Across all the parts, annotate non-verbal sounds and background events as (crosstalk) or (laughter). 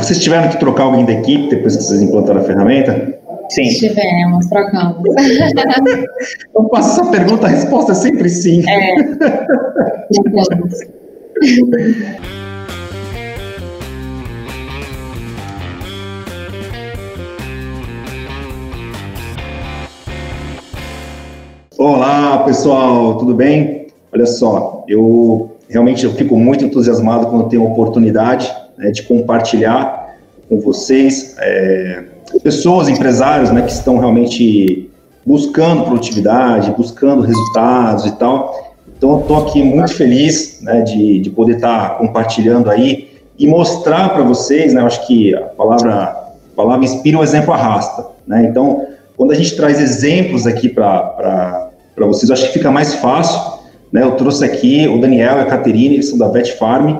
Vocês tiveram que trocar alguém da equipe depois que vocês implantaram a ferramenta? Sim. Tivemos, trocamos. (laughs) Eu faço essa pergunta, a resposta é sempre sim. É. (laughs) Olá, pessoal, tudo bem? Olha só, eu realmente eu fico muito entusiasmado quando tenho a oportunidade né, de compartilhar com vocês, é, pessoas, empresários, né, que estão realmente buscando produtividade, buscando resultados e tal. Então, eu estou aqui muito feliz né, de, de poder estar tá compartilhando aí e mostrar para vocês, né, eu acho que a palavra, a palavra inspira, o exemplo arrasta. Né? Então, quando a gente traz exemplos aqui para vocês. Acho que fica mais fácil. Né? Eu trouxe aqui o Daniel e a Caterine, eles são da Vet Farm,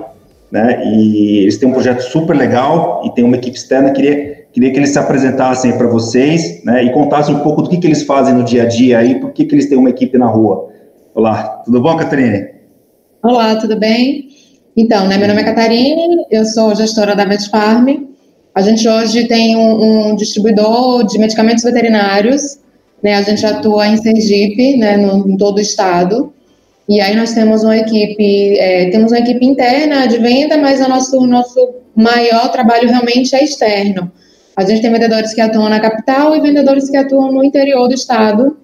né? E eles têm um projeto super legal e tem uma equipe externa. Queria, queria que eles se apresentassem para vocês, né? E contassem um pouco do que, que eles fazem no dia a dia aí, por que, que eles têm uma equipe na rua. Olá, tudo bom, Caterine? Olá, tudo bem? Então, né, meu nome é Catarine, eu sou gestora da Vet Farm. A gente hoje tem um, um distribuidor de medicamentos veterinários né, a gente atua em Sergipe, né, no, em todo o estado. E aí nós temos uma equipe, é, temos uma equipe interna de venda, mas o nosso, nosso maior trabalho realmente é externo. A gente tem vendedores que atuam na capital e vendedores que atuam no interior do estado,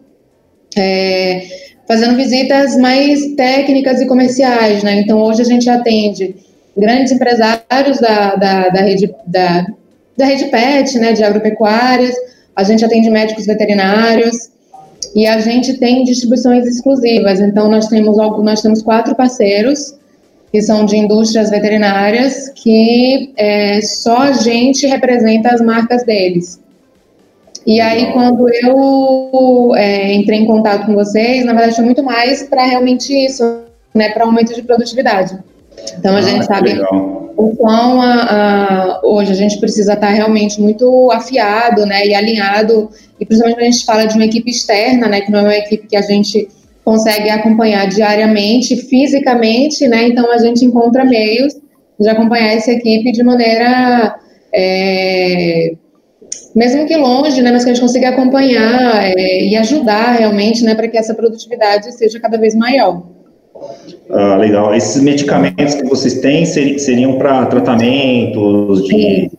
é, fazendo visitas mais técnicas e comerciais, né? Então hoje a gente atende grandes empresários da, da, da rede da, da rede PET, né, de agropecuárias, a gente atende médicos veterinários e a gente tem distribuições exclusivas. Então, nós temos, nós temos quatro parceiros que são de indústrias veterinárias que é, só a gente representa as marcas deles. E aí, quando eu é, entrei em contato com vocês, na verdade, foi muito mais para realmente isso, né, para aumento de produtividade. Então, a ah, gente sabe legal o quão a, a, hoje a gente precisa estar realmente muito afiado, né, e alinhado, e principalmente quando a gente fala de uma equipe externa, né, que não é uma equipe que a gente consegue acompanhar diariamente, fisicamente, né, então a gente encontra meios de acompanhar essa equipe de maneira, é, mesmo que longe, né, mas que a gente consiga acompanhar é, e ajudar realmente, né, para que essa produtividade seja cada vez maior. Ah, legal. Esses medicamentos que vocês têm seriam para tratamentos de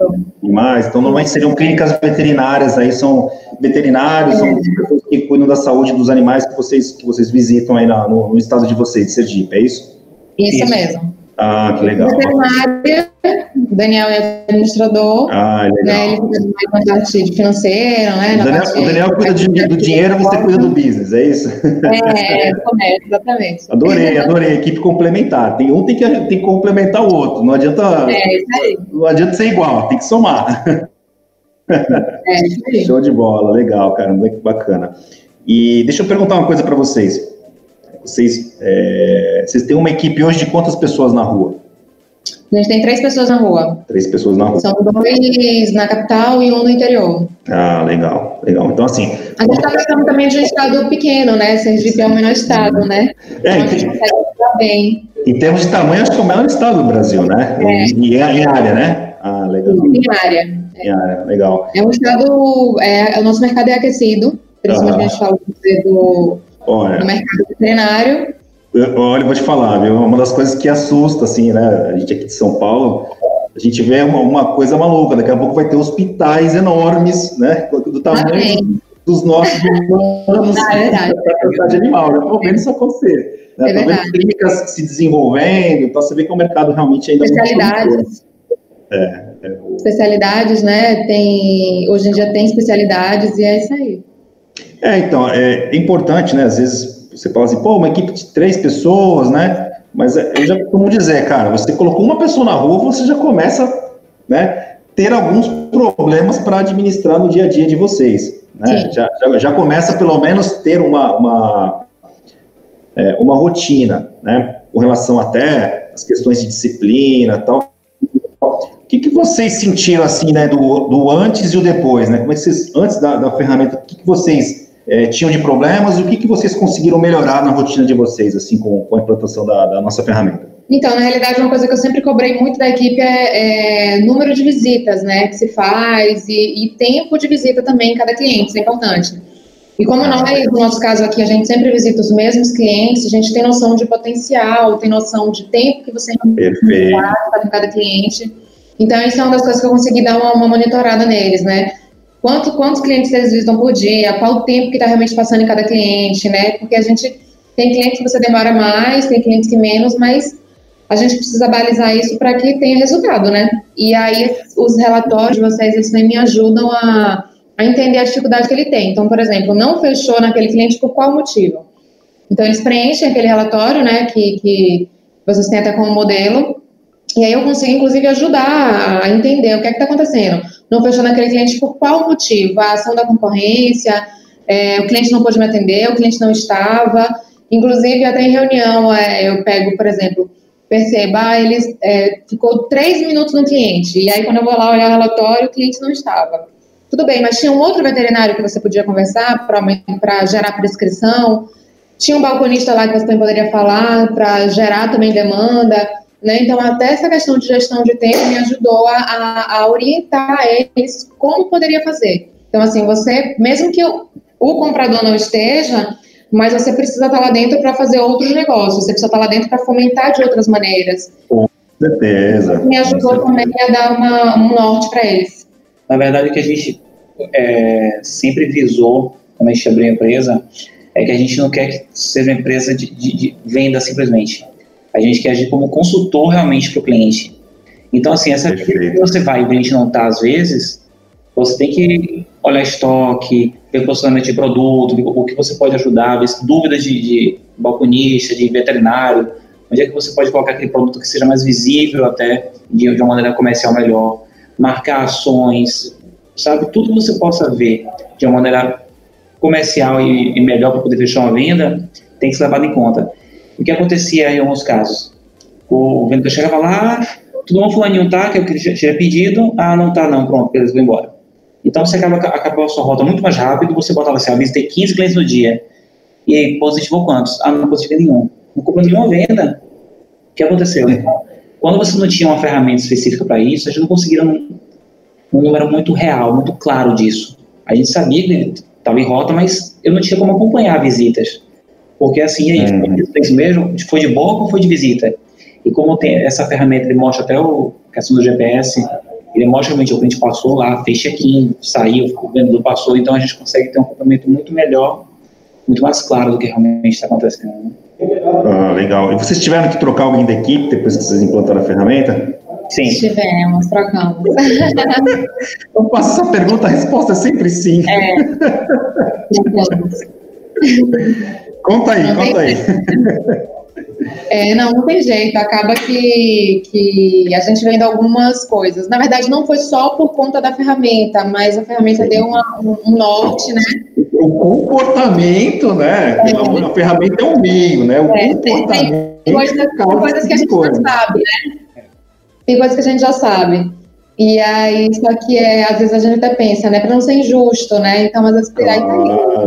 animais, então normalmente seriam clínicas veterinárias, aí são veterinários, é. são pessoas que cuidam da saúde dos animais que vocês, que vocês visitam aí na, no, no, estado de vocês, de Sergipe, é isso? Isso, isso. mesmo. Ah, que legal. Veterinária, Daniel é administrador. Ah, legal. Né, ele cuida mais na parte financeira, né? O Daniel, parte, o Daniel cuida de, do dinheiro, você cuida do business, é isso? É, comércio, exatamente. Adorei, adorei. Equipe complementar. Tem um tem que, tem que complementar o outro. Não adianta. É, isso aí. Não adianta ser igual, tem que somar. É, isso aí. Show de bola, legal, cara. Que bacana. E deixa eu perguntar uma coisa para vocês. Vocês, é, vocês têm uma equipe hoje de quantas pessoas na rua? A gente tem três pessoas na rua. Três pessoas na rua. São dois na capital e um no interior. Ah, legal, legal. Então, assim. A gente está tratando também de um estado pequeno, né? Sergipe é o menor estado, né? É, então, a gente consegue bem. Em termos de tamanho, acho que é o menor estado do Brasil, né? É. E em área, né? Ah, legal. Em área. Em área, legal. É um estado. É, o nosso mercado é aquecido, principalmente ah. a gente fala do Olha, no mercado veterinário. Olha, vou te falar, viu? Uma das coisas que assusta, assim, né? A gente aqui de São Paulo, a gente vê uma, uma coisa maluca. Daqui a pouco vai ter hospitais enormes, né? Do tamanho dos nossos (laughs) humanos. Ah, é verdade. de animal, né? Estou vendo isso acontecer. Né? É vendo clínicas se desenvolvendo, então você vê que o mercado realmente ainda Especialidades. É, é o... Especialidades, né? Tem, hoje em dia tem especialidades e é isso aí. É, então, é importante, né? Às vezes você fala assim, pô, uma equipe de três pessoas, né? Mas é, eu já costumo dizer, cara, você colocou uma pessoa na rua, você já começa, né? Ter alguns problemas para administrar no dia a dia de vocês. Né? Já, já, já, começa pelo menos ter uma, uma, é, uma rotina, né? Com relação até às questões de disciplina tal. O que, que vocês sentiram assim, né, do, do antes e o depois, né? Como é que vocês, antes da, da ferramenta, o que, que vocês é, tinham de problemas e o que, que vocês conseguiram melhorar na rotina de vocês, assim, com, com a implantação da, da nossa ferramenta? Então, na realidade, uma coisa que eu sempre cobrei muito da equipe é, é número de visitas, né, que se faz e, e, tempo de visita também em cada cliente, isso é importante. E como nós, no nosso caso aqui, a gente sempre visita os mesmos clientes, a gente tem noção de potencial, tem noção de tempo que você gasta com cada cliente. Então, isso é uma das coisas que eu consegui dar uma, uma monitorada neles, né? Quanto, quantos clientes eles visitam por dia, qual o tempo que está realmente passando em cada cliente, né? Porque a gente tem clientes que você demora mais, tem clientes que menos, mas a gente precisa balizar isso para que tenha resultado, né? E aí os relatórios de vocês, eles também me ajudam a, a entender a dificuldade que ele tem. Então, por exemplo, não fechou naquele cliente por qual motivo? Então, eles preenchem aquele relatório, né, que, que vocês têm até como modelo, e aí eu consigo, inclusive, ajudar a entender o que é que está acontecendo. Não fechou naquele cliente por qual motivo? A ação da concorrência, é, o cliente não pôde me atender, o cliente não estava. Inclusive, até em reunião, é, eu pego, por exemplo, perceba, ah, ele é, ficou três minutos no cliente, e aí quando eu vou lá olhar o relatório, o cliente não estava. Tudo bem, mas tinha um outro veterinário que você podia conversar para gerar prescrição, tinha um balconista lá que você também poderia falar para gerar também demanda, né? Então, até essa questão de gestão de tempo me ajudou a, a, a orientar eles como poderia fazer. Então, assim, você, mesmo que o, o comprador não esteja, mas você precisa estar lá dentro para fazer outros negócios, você precisa estar lá dentro para fomentar de outras maneiras. Com certeza. Me ajudou também a dar uma, um norte para eles. Na verdade, o que a gente é, sempre visou quando a gente abriu a empresa é que a gente não quer que seja uma empresa de, de, de venda simplesmente. A gente quer agir como consultor realmente para o cliente. Então, assim, essa que você vai e o cliente não está às vezes, você tem que olhar estoque, ver posicionamento de produto, o que você pode ajudar, ver dúvidas de, de balconista, de veterinário, onde é que você pode colocar aquele produto que seja mais visível até, de, de uma maneira comercial melhor, marcar ações, sabe? Tudo que você possa ver de uma maneira comercial e, e melhor para poder fechar uma venda, tem que ser levado em conta. O que acontecia em alguns casos? O vendedor chegava lá, tudo bom, fulaninho, tá? Que eu tinha pedido, ah, não tá não, pronto, eles vão embora. Então você acaba, acabou a sua rota muito mais rápido, você botava assim, ah, visitei 15 clientes no dia. E aí, positivou quantos? Ah, não positivei nenhum. Não comprou nenhuma venda. O que aconteceu? Quando você não tinha uma ferramenta específica para isso, a gente não conseguia um, um número muito real, muito claro disso. A gente sabia que estava em rota, mas eu não tinha como acompanhar visitas. Porque assim, aí, uhum. foi mesmo, foi de boa ou foi de visita? E como tem essa ferramenta, ele mostra até o questão do GPS, ele mostra realmente o cliente passou lá, fez check-in, saiu, o vendedor passou, então a gente consegue ter um acompanhamento muito melhor, muito mais claro do que realmente está acontecendo. Ah, legal. E vocês tiveram que trocar alguém da equipe depois que vocês implantaram a ferramenta? Sim. Tivemos, trocamos. Eu passo essa pergunta, a resposta é sempre sim. É. (laughs) conta aí, não conta aí. É, não, não tem jeito. Acaba que, que a gente vendo algumas coisas. Na verdade, não foi só por conta da ferramenta, mas a ferramenta deu uma, um, norte, né? O comportamento, né? É. A ferramenta é um meio, né? O é, comportamento. Tem, coisas, tem coisas que a gente coisa. já sabe, né? Tem coisas que a gente já sabe. E aí, só que é, às vezes a gente até pensa, né? Para não ser injusto, né? Então, às vezes, aí tá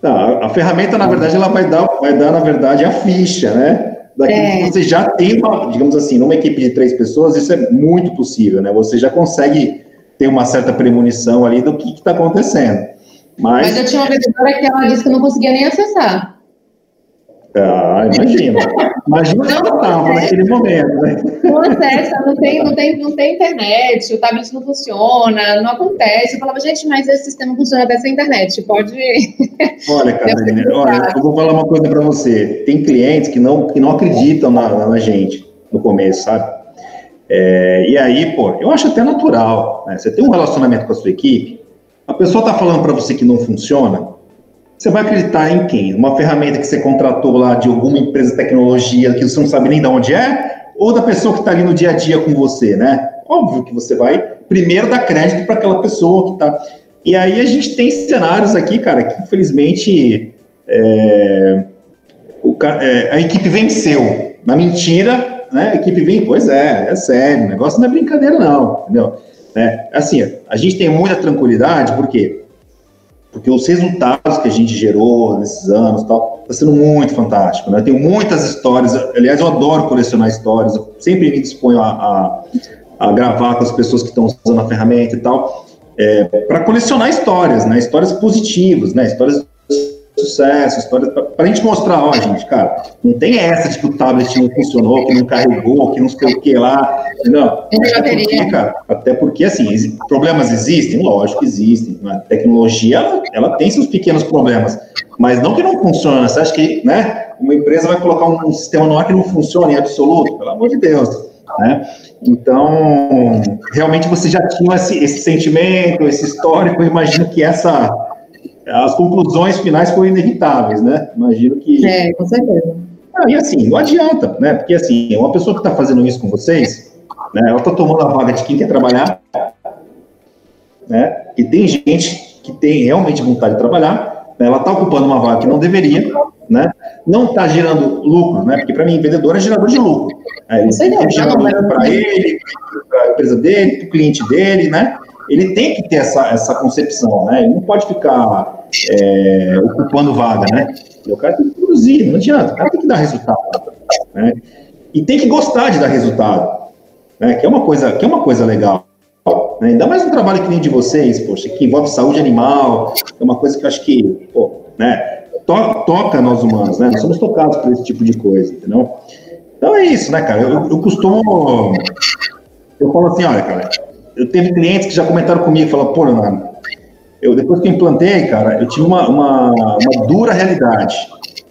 Tá, a ferramenta, na verdade, ela vai dar, vai dar, na verdade, a ficha, né? Daquilo é. que você já tem, uma, digamos assim, numa equipe de três pessoas, isso é muito possível, né? Você já consegue ter uma certa premonição ali do que está acontecendo. Mas... Mas eu tinha uma vendedora que ela disse que não conseguia nem acessar. Ah, imagina. Imagina onde ela estava naquele momento, né? Não acessa, não tem, não, tem, não tem internet, o tablet não funciona, não acontece. Eu falava, gente, mas esse sistema funciona até sem internet, pode. (laughs) Olha, Catarina, olha, eu vou falar uma coisa para você. Tem clientes que não, que não acreditam na, na gente no começo, sabe? É, e aí, pô, eu acho até natural. Né? Você tem um relacionamento com a sua equipe, a pessoa está falando para você que não funciona, você vai acreditar em quem? Uma ferramenta que você contratou lá de alguma empresa de tecnologia que você não sabe nem de onde é? Ou da pessoa que está ali no dia a dia com você, né? Óbvio que você vai primeiro dar crédito para aquela pessoa que está. E aí a gente tem cenários aqui, cara, que infelizmente é, o, é, a equipe venceu. Na mentira, né? A equipe vem, pois é, é sério, o negócio não é brincadeira, não, entendeu? É, assim, a gente tem muita tranquilidade, porque porque os resultados que a gente gerou nesses anos tal, está sendo muito fantástico, né? Tenho muitas histórias, aliás, eu adoro colecionar histórias, eu sempre me disponho a, a, a gravar com as pessoas que estão usando a ferramenta e tal, é, para colecionar histórias, né? Histórias positivas, né? Histórias sucesso, histórias para a gente mostrar, ó, gente, cara, não tem essa de que o tablet não funcionou, que não carregou, que não sei o que lá, entendeu? Até porque, cara, até porque, assim, problemas existem, lógico que existem, a tecnologia, ela, ela, tem seus pequenos problemas, mas não que não funciona, você acha que, né, uma empresa vai colocar um, um sistema no ar que não funciona em absoluto, pelo amor de Deus, né? Então, realmente você já tinha esse, esse sentimento, esse histórico, eu imagino que essa as conclusões finais foram inevitáveis, né? Imagino que. É, com certeza. Ah, e assim, não adianta, né? Porque assim, uma pessoa que está fazendo isso com vocês, né? Ela está tomando a vaga de quem quer trabalhar, né? E tem gente que tem realmente vontade de trabalhar, né? ela está ocupando uma vaga que não deveria, né? Não está gerando lucro, né? Porque para mim, vendedor é gerador de lucro. Né? Ele tem que gerar lucro para ele, para a empresa dele, para o cliente dele, né? Ele tem que ter essa, essa concepção, né? Ele não pode ficar é, ocupando vaga, né? O cara tem que produzir, não adianta, o cara tem que dar resultado. Né? E tem que gostar de dar resultado, né? que, é uma coisa, que é uma coisa legal. Né? Ainda mais um trabalho que nem de vocês, poxa, que envolve saúde animal, é uma coisa que eu acho que pô, né, to toca nós humanos, né? Nós somos tocados por esse tipo de coisa, entendeu? Então é isso, né, cara? Eu, eu costumo. Eu falo assim, olha, cara, eu teve clientes que já comentaram comigo, falaram, pô, Leonardo, eu, depois que eu implantei, cara, eu tive uma, uma, uma dura realidade.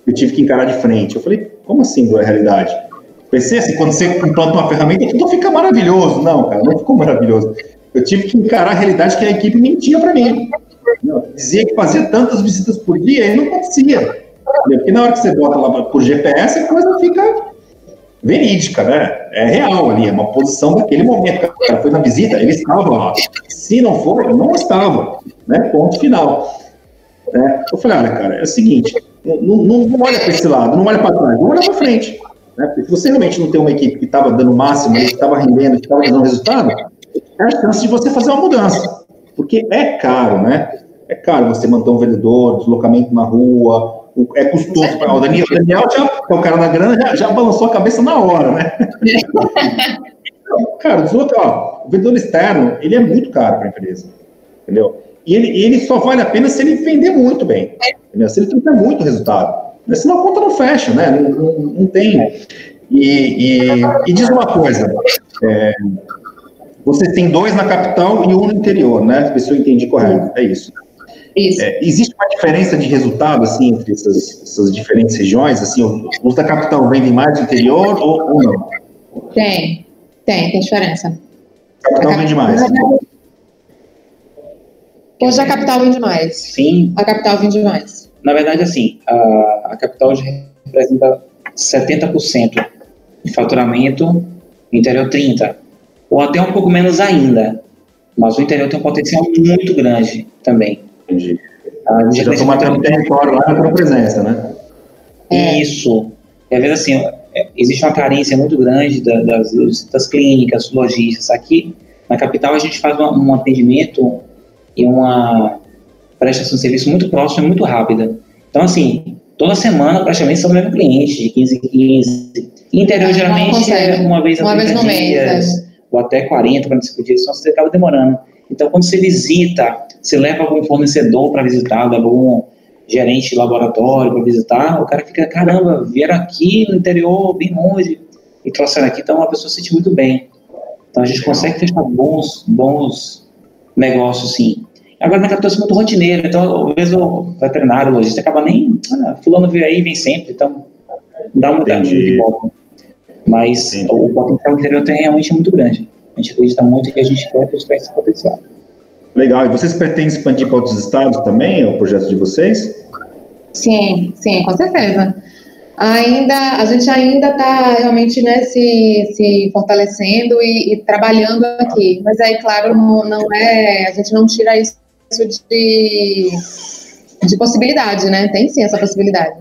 Eu tive que encarar de frente. Eu falei, como assim dura realidade? Pensei assim, quando você implanta uma ferramenta, tudo fica maravilhoso. Não, cara, não ficou maravilhoso. Eu tive que encarar a realidade que a equipe mentia para mim. Dizia que fazia tantas visitas por dia e não acontecia. Porque na hora que você bota lá por GPS, a coisa fica verídica, né? É real ali, é uma posição daquele momento. O cara foi na visita, ele estava lá. Se não for, não estava né? Ponto final. É, eu falei, olha, cara, é o seguinte, não, não, não olha para esse lado, não olha para trás, não olha para frente. Né? Se você realmente não tem uma equipe que estava dando o máximo, que estava rendendo, que estava dando resultado, é a chance de você fazer uma mudança. Porque é caro, né? É caro você manter um vendedor, deslocamento na rua, é custoso. O Daniel, o Daniel já, é o cara da grana, já, já balançou a cabeça na hora, né? (laughs) cara, desloca, ó, o vendedor externo, ele é muito caro para a empresa, entendeu? E ele, ele só vale a pena se ele vender muito bem, entendeu? se ele tiver muito resultado. Senão a conta não fecha, né? Não, não, não tem. E, e, e, diz uma coisa: é, você tem dois na capital e um no interior, né? Se eu entendi correto, é isso. Isso. É, existe uma diferença de resultado assim entre essas, essas diferentes regiões? Assim, os da capital vendem mais do interior ou, ou não? Tem, tem, tem diferença. A capital a vende mais. Hoje a capital vende mais. Sim. A capital vende mais. Na verdade, assim, a, a capital hoje representa 70% de faturamento, o interior 30%. Ou até um pouco menos ainda. Mas o interior tem um potencial muito grande também. Entendi. A gente já está matando território lá na presença, né? É. Isso. E às vezes, assim, é, existe uma carência muito grande das, das clínicas, lojistas. Aqui, na capital, a gente faz um atendimento e uma prestação de serviço muito próxima e muito rápida. Então, assim, toda semana praticamente são o mesmo cliente, de 15 em 15. Interior, geralmente, é uma vez a uma 30 vez dias, mês, é. ou até 40, 45 dias, só você acaba demorando. Então, quando você visita, você leva algum fornecedor para visitar, leva algum gerente de laboratório para visitar, o cara fica, caramba, vieram aqui no interior, bem longe, e trouxeram aqui, então a pessoa se sente muito bem. Então, a gente consegue fechar bons, bons negócios, sim. Agora na capital é muito rotineiro, então às vezes o veterinário, o lojista acaba nem. Ah, fulano veio aí, vem sempre, então dá uma mudança de volta. Mas Entendi. o potencial interior tem realmente muito grande. A gente acredita muito que a gente buscar esse potencial. Legal. E vocês pretendem expandir para outros estados também, o projeto de vocês? Sim, sim, com certeza. Ainda, a gente ainda está realmente né, se, se fortalecendo e, e, trabalhando aqui. Mas aí, claro, não, não é, a gente não tira isso de, de possibilidade, né? Tem sim essa possibilidade.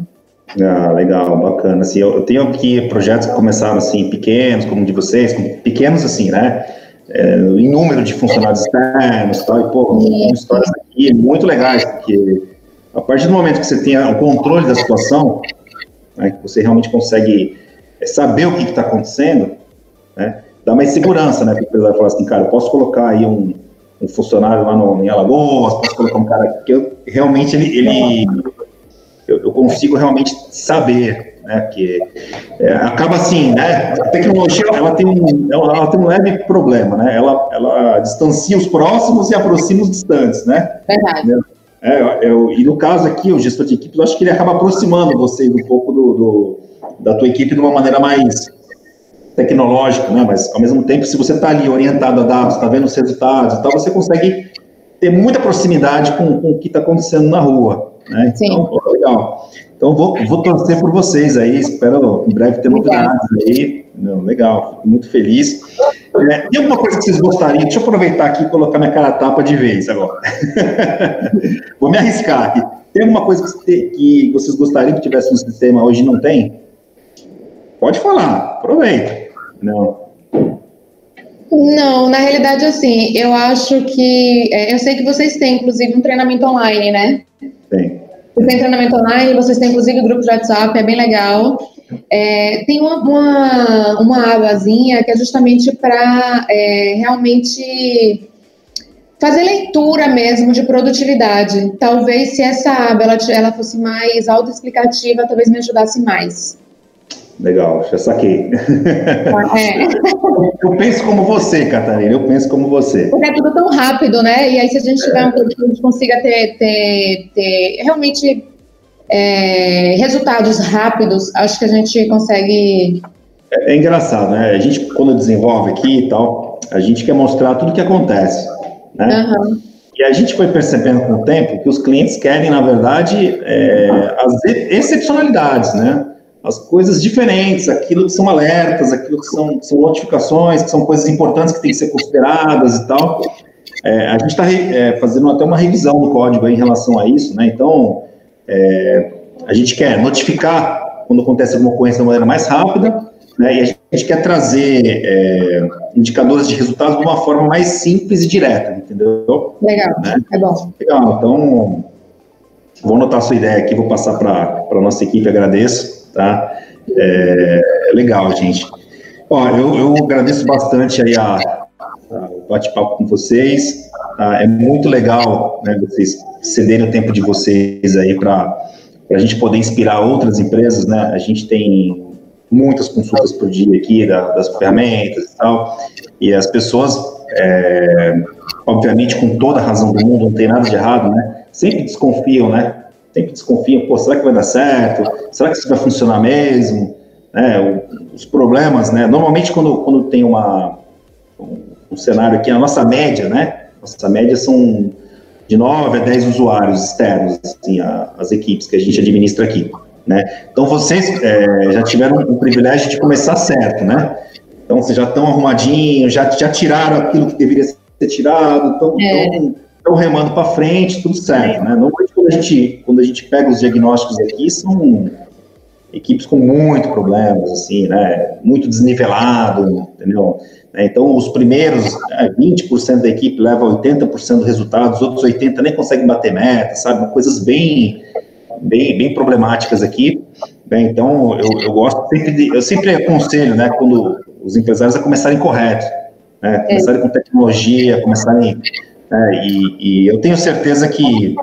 Ah, legal, bacana. Assim, eu, tenho aqui projetos que começaram assim, pequenos, como o de vocês, pequenos assim, né? É, em número de funcionários externos tal, e pô, histórias aqui aqui muito legais, porque a partir do momento que você tem o controle da situação, né, que você realmente consegue é, saber o que está acontecendo, né, dá mais segurança, né? Porque o empresário fala assim, cara, eu posso colocar aí um, um funcionário lá no, em Alagoas, posso colocar um cara que eu, realmente ele, ele eu, eu, consigo realmente saber, né? Que é, acaba assim, né? A tecnologia ela tem um, ela, tem um leve problema, né? Ela, ela distancia os próximos e aproxima os distantes, né? Verdade. É, eu, e no caso aqui, o gestor de equipe, eu acho que ele acaba aproximando vocês um pouco do, do da tua equipe de uma maneira mais tecnológico, né? Mas ao mesmo tempo, se você está ali orientado a dados, está vendo os resultados e tal, você consegue ter muita proximidade com, com o que está acontecendo na rua, né? Sim. Então, pô, legal. Então vou, vou torcer por vocês aí, espero em breve ter novidades aí. Não, legal, fico muito feliz. É, tem alguma coisa que vocês gostariam? Deixa eu aproveitar aqui e colocar minha cara tapa de vez agora. (laughs) vou me arriscar aqui. Tem alguma coisa que, que vocês gostariam que tivesse no sistema hoje não tem? Pode falar, aproveita. Não. Não, na realidade, assim, eu acho que. É, eu sei que vocês têm, inclusive, um treinamento online, né? Tem. Vocês têm treinamento online, vocês têm, inclusive, grupo de WhatsApp, é bem legal. É, tem uma, uma, uma abazinha que é justamente para é, realmente fazer leitura mesmo de produtividade. Talvez se essa aba ela, ela fosse mais autoexplicativa, talvez me ajudasse mais. Legal, já saquei. É. Eu penso como você, Catarina, eu penso como você. Porque é tudo tão rápido, né? E aí, se a gente tiver um produto que a gente consiga ter, ter, ter realmente é, resultados rápidos, acho que a gente consegue. É, é, engraçado, né? A gente, quando desenvolve aqui e tal, a gente quer mostrar tudo o que acontece, né? Uhum. E a gente foi percebendo com o tempo que os clientes querem, na verdade, é, as excepcionalidades, né? As coisas diferentes, aquilo que são alertas, aquilo que são, que são notificações, que são coisas importantes que têm que ser consideradas e tal. É, a gente está é, fazendo até uma revisão do código em relação a isso, né? Então, é, a gente quer notificar quando acontece alguma ocorrência de maneira mais rápida, né? E a gente quer trazer é, indicadores de resultados de uma forma mais simples e direta, entendeu? Legal, né? é bom. Legal, então, vou anotar a sua ideia aqui, vou passar para a nossa equipe, agradeço tá? É, legal, gente. Ó, eu, eu agradeço bastante aí a, a o bate-papo com vocês. Tá? É muito legal né, vocês cederem o tempo de vocês aí para a gente poder inspirar outras empresas, né? A gente tem muitas consultas por dia aqui da, das ferramentas e tal, e as pessoas, é, obviamente, com toda a razão do mundo, não tem nada de errado, né? Sempre desconfiam, né? Sempre desconfiam, pô, será que vai dar certo? Será que isso vai funcionar mesmo? Né, os problemas, né? Normalmente quando, quando tem uma, um, um cenário aqui, a nossa média, né? Nossa média são de 9 a 10 usuários externos, assim, a, as equipes que a gente administra aqui, né? Então vocês é, já tiveram o privilégio de começar certo, né? Então vocês já estão arrumadinhos, já, já tiraram aquilo que deveria ser tirado, estão é. Remando para frente, tudo certo, né? Normalmente quando a gente, quando a gente pega os diagnósticos aqui, são equipes com muito problemas, assim, né, muito desnivelado, entendeu? Né, então, os primeiros né, 20% da equipe leva 80% do resultado, os outros 80% nem conseguem bater meta, sabe? Coisas bem, bem, bem problemáticas aqui. Né? Então, eu, eu gosto sempre de, eu sempre aconselho, né, quando os empresários a começarem correto, né, começarem com tecnologia, começarem, né, e, e eu tenho certeza que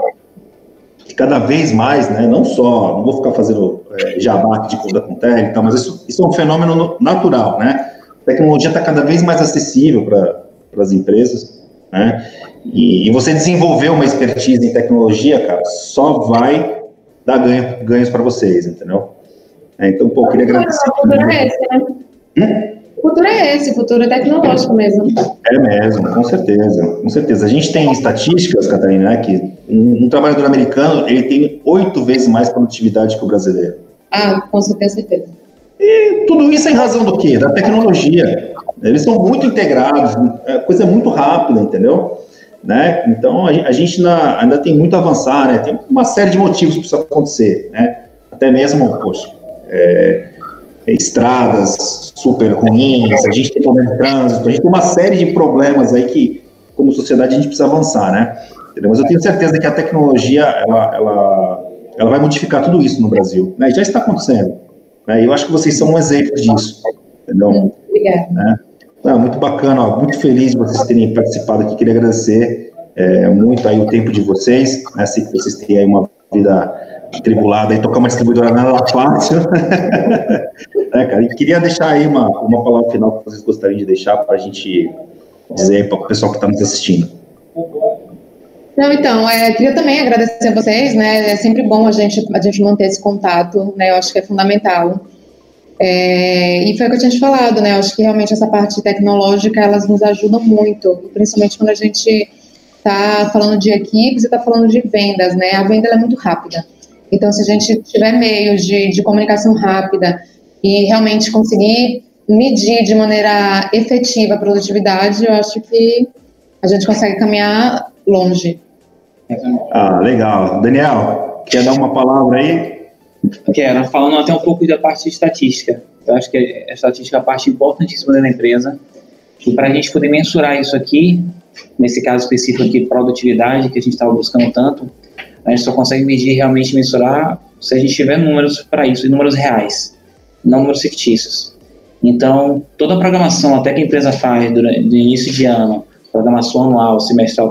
que cada vez mais, né, não só, não vou ficar fazendo é, jabá de conta com tele e tal, mas isso, isso é um fenômeno natural, né? A tecnologia está cada vez mais acessível para as empresas, né? E, e, você desenvolver uma expertise em tecnologia, cara, só vai dar ganho, ganhos para vocês, entendeu? É, então, pô, queria agradecer. O futuro esse? Hum? O futuro é esse, o futuro é tecnológico mesmo. É mesmo, com certeza, com certeza. A gente tem estatísticas, Catarina, né, que um, um, trabalhador americano ele tem oito vezes mais produtividade que o brasileiro. Ah, com certeza. E tudo isso em razão do quê? Da tecnologia. Eles são muito integrados, é coisa muito rápida, entendeu? Né? Então a, gente ainda, ainda tem muito a avançar, né? Tem uma série de motivos para isso acontecer, né? Até mesmo, poxa, é, estradas super ruins, a gente tem problema de trânsito, a gente tem uma série de problemas aí que, como sociedade, a gente precisa avançar, né? Entendeu? Mas eu tenho certeza que a tecnologia, ela, ela, ela vai modificar tudo isso no Brasil. Né? Já está acontecendo. Né? Eu acho que vocês são um exemplo disso. Entendeu? Obrigada. Né? Ah, muito bacana, ó, muito feliz de vocês terem participado aqui. Queria agradecer é, muito aí o tempo de vocês. Né? Que vocês têm aí uma vida atribulada e tocar uma distribuidora nada fácil. (laughs) é, cara, e queria deixar aí uma, uma palavra final que vocês gostariam de deixar para a gente dizer para o pessoal que está nos assistindo. Não, então, é, queria também agradecer a vocês, né? É sempre bom a gente, a gente manter esse contato, né? Eu acho que é fundamental. É, e foi o que eu tinha te falado, né? Eu acho que realmente essa parte tecnológica, elas nos ajudam muito, principalmente quando a gente está falando de equipes e está falando de vendas, né? A venda é muito rápida. Então, se a gente tiver meios de, de comunicação rápida e realmente conseguir medir de maneira efetiva a produtividade, eu acho que a gente consegue caminhar longe. Ah, legal. Daniel, quer dar uma palavra aí? Quero, falando até um pouco da parte de estatística. Eu acho que a estatística é a parte importantíssima da empresa. E para a gente poder mensurar isso aqui, nesse caso específico aqui, produtividade, que a gente estava buscando tanto, a gente só consegue medir realmente mensurar se a gente tiver números para isso, números reais, não números fictícios. Então, toda a programação, até que a empresa faz durante, no início de ano, programação anual, semestral,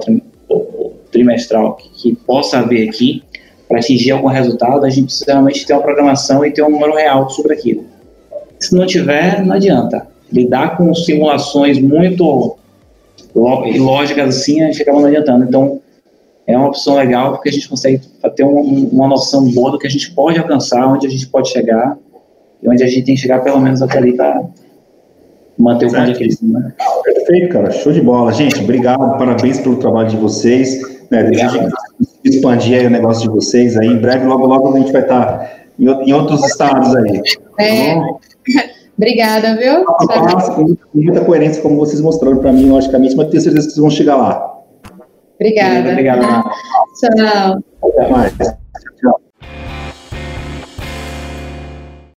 trimestral, que, que possa haver aqui, para atingir algum resultado, a gente precisa realmente ter uma programação e ter um número real sobre aquilo. Se não tiver, não adianta. Lidar com simulações muito lógicas assim, a gente acaba não adiantando. Então, é uma opção legal porque a gente consegue ter uma, uma noção boa do que a gente pode alcançar, onde a gente pode chegar e onde a gente tem que chegar pelo menos até ali para manter o ponto de equilíbrio. Né? Perfeito, cara. Show de bola. Gente, obrigado, parabéns pelo trabalho de vocês. Né, desejo que expandir aí o negócio de vocês aí. Em breve, logo, logo a gente vai estar em, em outros estados aí. Tá é. (laughs) Obrigada, viu? com muita coerência, como vocês mostraram para mim, logicamente, mas tenho certeza que vocês vão chegar lá. Obrigada. Obrigado. Tchau. Até mais.